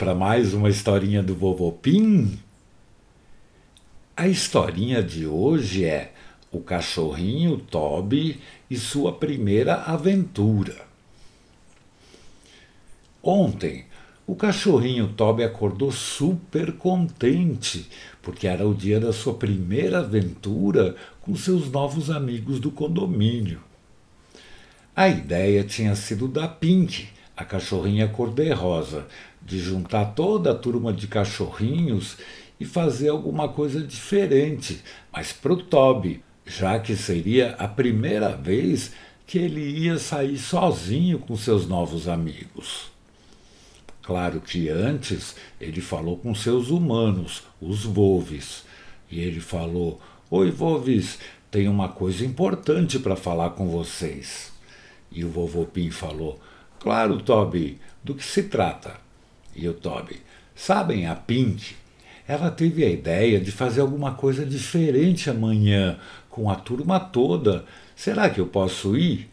Para mais uma historinha do Vovô Pim? A historinha de hoje é O Cachorrinho Toby e sua primeira aventura. Ontem, o cachorrinho Toby acordou super contente, porque era o dia da sua primeira aventura com seus novos amigos do condomínio. A ideia tinha sido da Pink, a cachorrinha cor-de-rosa, de juntar toda a turma de cachorrinhos e fazer alguma coisa diferente, mas para o Toby, já que seria a primeira vez que ele ia sair sozinho com seus novos amigos. Claro que antes ele falou com seus humanos, os Volves, e ele falou: Oi, Volves, tenho uma coisa importante para falar com vocês. E o vovô Pim falou: Claro, Toby, do que se trata? E o Toby: Sabem, a Pink, ela teve a ideia de fazer alguma coisa diferente amanhã, com a turma toda. Será que eu posso ir?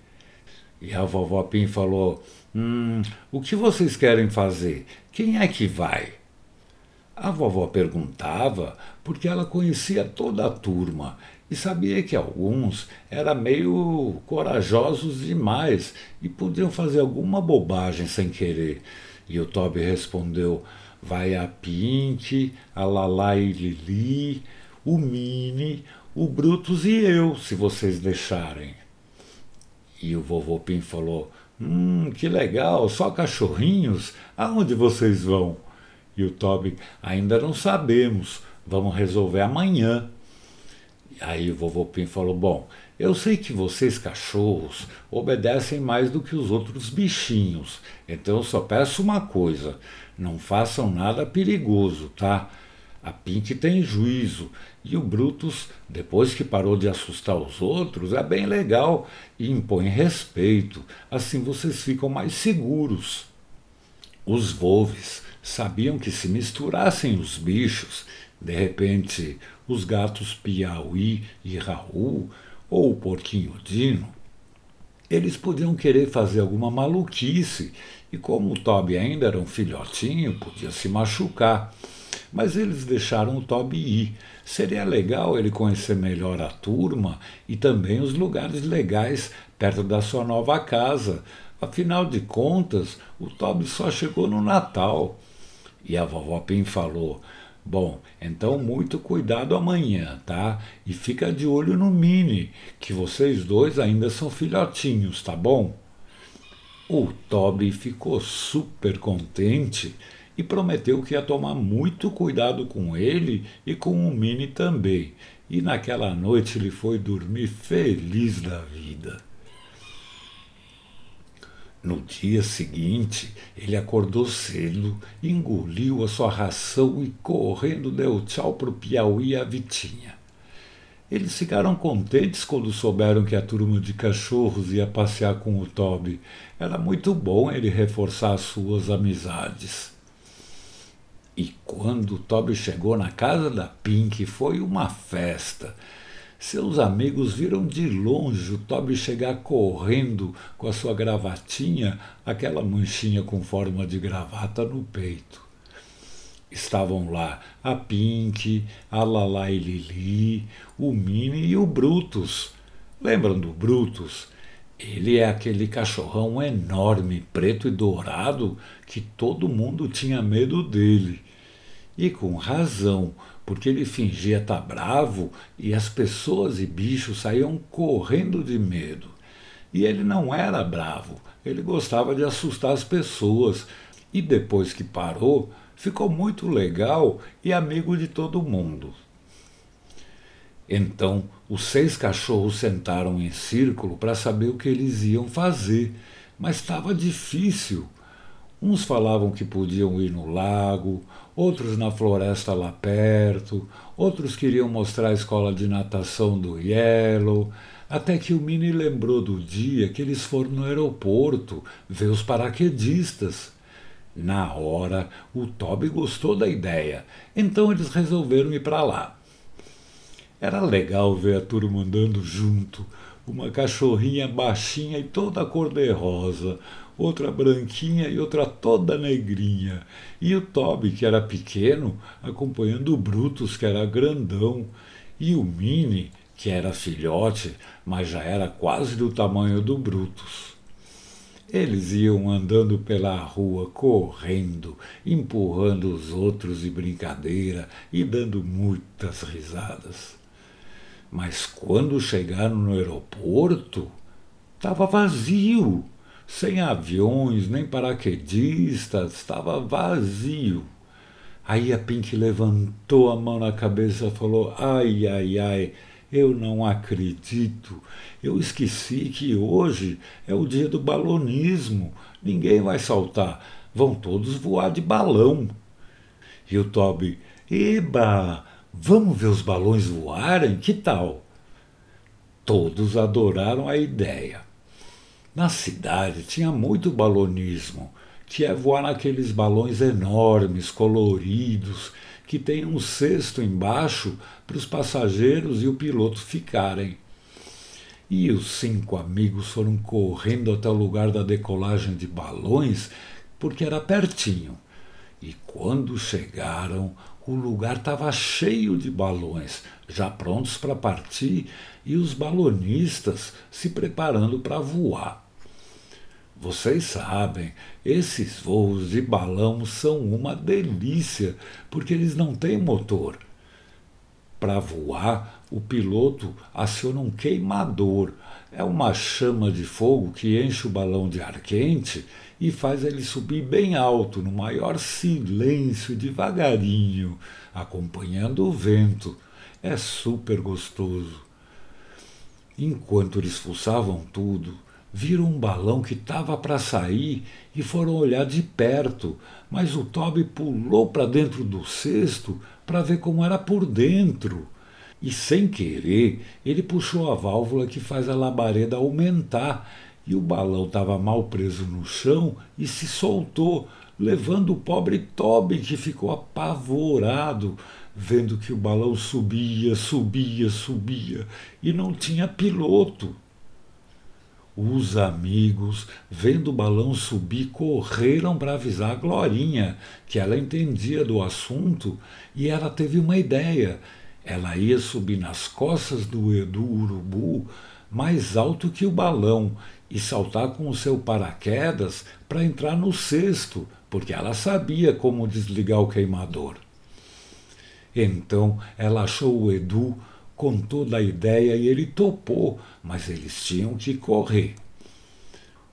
E a vovó Pim falou: Hum, o que vocês querem fazer? Quem é que vai? A vovó perguntava porque ela conhecia toda a turma e sabia que alguns eram meio corajosos demais e podiam fazer alguma bobagem sem querer. E o Toby respondeu: Vai a Pink, a Lala e Lili, o Mini, o Brutus e eu, se vocês deixarem. E o vovô Pim falou: Hum, que legal, só cachorrinhos? Aonde vocês vão? E o Toby, ainda não sabemos, vamos resolver amanhã. Aí o vovô Pim falou: Bom, eu sei que vocês cachorros obedecem mais do que os outros bichinhos, então eu só peço uma coisa: não façam nada perigoso, tá? A Pink tem juízo e o Brutus, depois que parou de assustar os outros, é bem legal e impõe respeito, assim vocês ficam mais seguros. Os Volves sabiam que se misturassem os bichos, de repente os gatos Piauí e Raul, ou o porquinho Dino, eles podiam querer fazer alguma maluquice, e como o Toby ainda era um filhotinho, podia se machucar. Mas eles deixaram o Toby ir. Seria legal ele conhecer melhor a turma e também os lugares legais perto da sua nova casa. Afinal de contas, o Toby só chegou no Natal. E a vovó Pim falou: Bom, então muito cuidado amanhã, tá? E fica de olho no Mini, que vocês dois ainda são filhotinhos, tá bom? O Toby ficou super contente e prometeu que ia tomar muito cuidado com ele e com o Mini também. E naquela noite ele foi dormir feliz da vida. No dia seguinte, ele acordou cedo, engoliu a sua ração e, correndo, deu tchau para o Piauí e a Vitinha. Eles ficaram contentes quando souberam que a turma de cachorros ia passear com o Toby. Era muito bom ele reforçar as suas amizades. E quando o Toby chegou na casa da Pink, foi uma festa. Seus amigos viram de longe o Toby chegar correndo com a sua gravatinha, aquela manchinha com forma de gravata no peito. Estavam lá a Pink, a Lala e Lili, o Mini e o Brutus. Lembram do Brutus? Ele é aquele cachorrão enorme, preto e dourado, que todo mundo tinha medo dele. E com razão, porque ele fingia estar bravo e as pessoas e bichos saíam correndo de medo. E ele não era bravo, ele gostava de assustar as pessoas. E depois que parou, ficou muito legal e amigo de todo mundo. Então, os seis cachorros sentaram em círculo para saber o que eles iam fazer, mas estava difícil. Uns falavam que podiam ir no lago, outros na floresta lá perto, outros queriam mostrar a escola de natação do Yellow, até que o Mini lembrou do dia que eles foram no aeroporto ver os paraquedistas. Na hora, o Toby gostou da ideia, então eles resolveram ir para lá. Era legal ver a turma andando junto, uma cachorrinha baixinha e toda cor-de-rosa, outra branquinha e outra toda negrinha. E o Toby, que era pequeno, acompanhando o Brutus, que era grandão. E o Mini, que era filhote, mas já era quase do tamanho do Brutus. Eles iam andando pela rua, correndo, empurrando os outros de brincadeira e dando muitas risadas. Mas quando chegaram no aeroporto, estava vazio, sem aviões, nem paraquedistas, estava vazio. Aí a Pink levantou a mão na cabeça e falou: Ai, ai, ai, eu não acredito. Eu esqueci que hoje é o dia do balonismo. Ninguém vai saltar. Vão todos voar de balão. E o Toby, eba, vamos ver os balões voarem? Que tal? Todos adoraram a ideia. Na cidade tinha muito balonismo, que é voar naqueles balões enormes, coloridos, que tem um cesto embaixo para os passageiros e o piloto ficarem. E os cinco amigos foram correndo até o lugar da decolagem de balões, porque era pertinho. E quando chegaram, o lugar estava cheio de balões, já prontos para partir, e os balonistas se preparando para voar. Vocês sabem, esses voos de balão são uma delícia, porque eles não têm motor. Para voar, o piloto aciona um queimador. É uma chama de fogo que enche o balão de ar quente e faz ele subir bem alto, no maior silêncio, devagarinho, acompanhando o vento. É super gostoso. Enquanto eles fuçavam tudo, viram um balão que estava para sair e foram olhar de perto, mas o Toby pulou para dentro do cesto para ver como era por dentro. E sem querer, ele puxou a válvula que faz a labareda aumentar, e o balão estava mal preso no chão e se soltou, levando o pobre Toby, que ficou apavorado, vendo que o balão subia, subia, subia e não tinha piloto. Os amigos, vendo o balão subir, correram para avisar a Glorinha, que ela entendia do assunto, e ela teve uma ideia. Ela ia subir nas costas do Edu Urubu mais alto que o balão e saltar com o seu paraquedas para entrar no cesto, porque ela sabia como desligar o queimador. Então ela achou o Edu contou da ideia e ele topou, mas eles tinham que correr.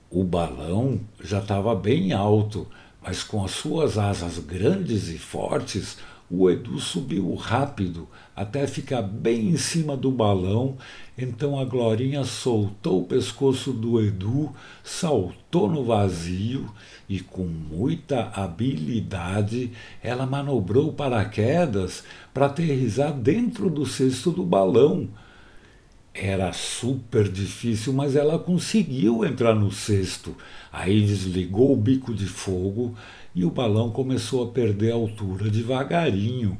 O balão já estava bem alto, mas com as suas asas grandes e fortes, o Edu subiu rápido até ficar bem em cima do balão. Então a Glorinha soltou o pescoço do Edu, saltou no vazio e, com muita habilidade, ela manobrou paraquedas para aterrizar dentro do cesto do balão. Era super difícil, mas ela conseguiu entrar no cesto. Aí desligou o bico de fogo e o balão começou a perder altura devagarinho.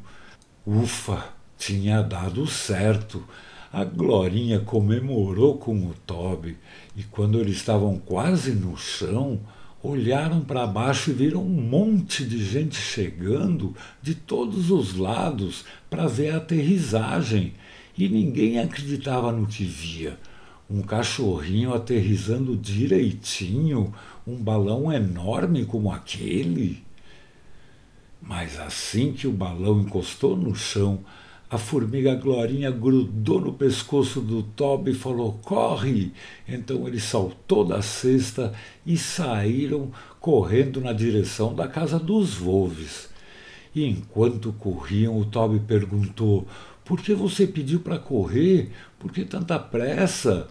Ufa, tinha dado certo. A Glorinha comemorou com o Toby e quando eles estavam quase no chão, olharam para baixo e viram um monte de gente chegando de todos os lados para ver a aterrissagem. E ninguém acreditava no que via. Um cachorrinho aterrissando direitinho, um balão enorme como aquele. Mas assim que o balão encostou no chão, a formiga Glorinha grudou no pescoço do Toby e falou: Corre! Então ele saltou da cesta e saíram correndo na direção da casa dos Wolves. E enquanto corriam, o Toby perguntou: Por que você pediu para correr? Por que tanta pressa?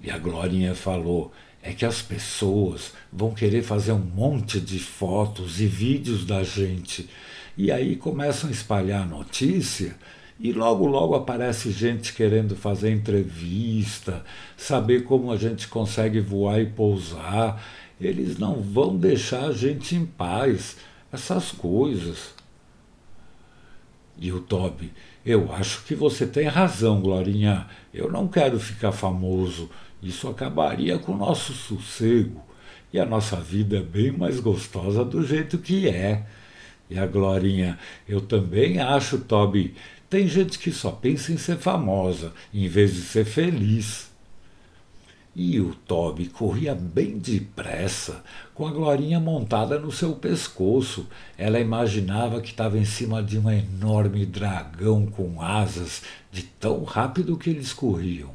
E a Glorinha falou: é que as pessoas vão querer fazer um monte de fotos e vídeos da gente. E aí começam a espalhar a notícia e logo, logo aparece gente querendo fazer entrevista, saber como a gente consegue voar e pousar. Eles não vão deixar a gente em paz. Essas coisas. E o Toby, eu acho que você tem razão, Glorinha. Eu não quero ficar famoso. Isso acabaria com o nosso sossego. e a nossa vida é bem mais gostosa do jeito que é. E a Glorinha, eu também acho, Toby. Tem gente que só pensa em ser famosa, em vez de ser feliz. E o Toby corria bem depressa, com a Glorinha montada no seu pescoço. Ela imaginava que estava em cima de um enorme dragão com asas, de tão rápido que eles corriam.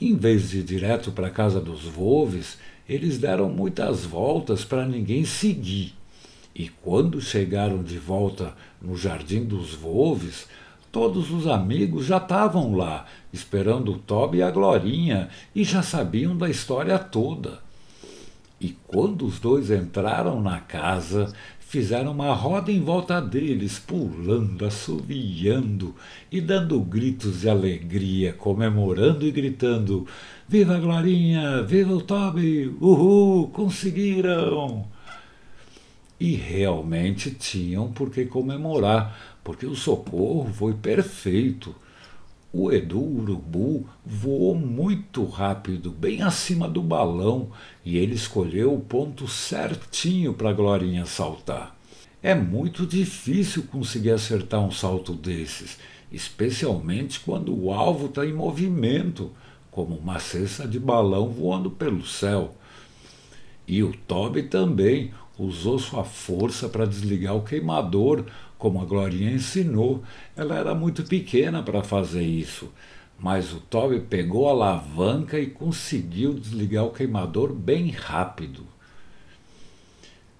Em vez de ir direto para a casa dos Volves, eles deram muitas voltas para ninguém seguir. E quando chegaram de volta no Jardim dos Volves, todos os amigos já estavam lá, esperando o Toby e a Glorinha, e já sabiam da história toda. E quando os dois entraram na casa, fizeram uma roda em volta deles, pulando, assoviando e dando gritos de alegria, comemorando e gritando: Viva a Glorinha! Viva o Toby! Uhul! Conseguiram! E realmente tinham por que comemorar, porque o socorro foi perfeito. O Edu Urubu voou muito rápido, bem acima do balão, e ele escolheu o ponto certinho para a Glorinha saltar. É muito difícil conseguir acertar um salto desses, especialmente quando o alvo está em movimento, como uma cesta de balão voando pelo céu. E o Toby também usou sua força para desligar o queimador, como a Glorinha ensinou, ela era muito pequena para fazer isso. Mas o Toby pegou a alavanca e conseguiu desligar o queimador bem rápido.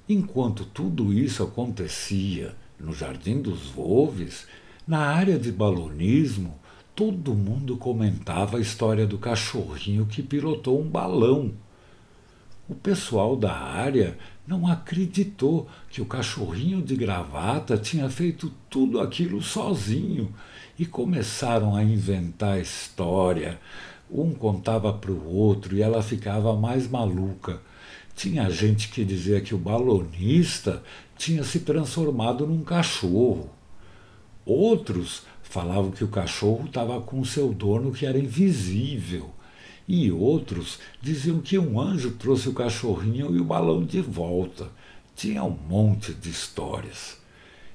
Enquanto tudo isso acontecia no Jardim dos Volves, na área de balonismo, todo mundo comentava a história do cachorrinho que pilotou um balão. O pessoal da área não acreditou que o cachorrinho de gravata tinha feito tudo aquilo sozinho e começaram a inventar história. Um contava para o outro e ela ficava mais maluca. Tinha gente que dizia que o balonista tinha se transformado num cachorro. Outros falavam que o cachorro estava com seu dono que era invisível e outros diziam que um anjo trouxe o cachorrinho e o balão de volta. Tinha um monte de histórias.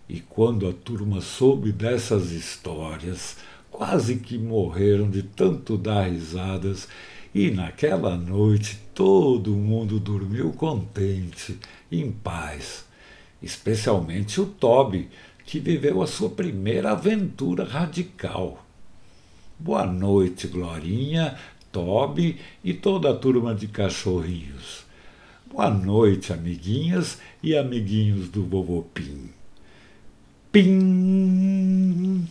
E quando a turma soube dessas histórias, quase que morreram de tanto dar risadas, e naquela noite todo mundo dormiu contente, em paz, especialmente o Toby, que viveu a sua primeira aventura radical. Boa noite, Glorinha. Toby e toda a turma de cachorrinhos. Boa noite, amiguinhas e amiguinhos do Vovô Pim. Pim!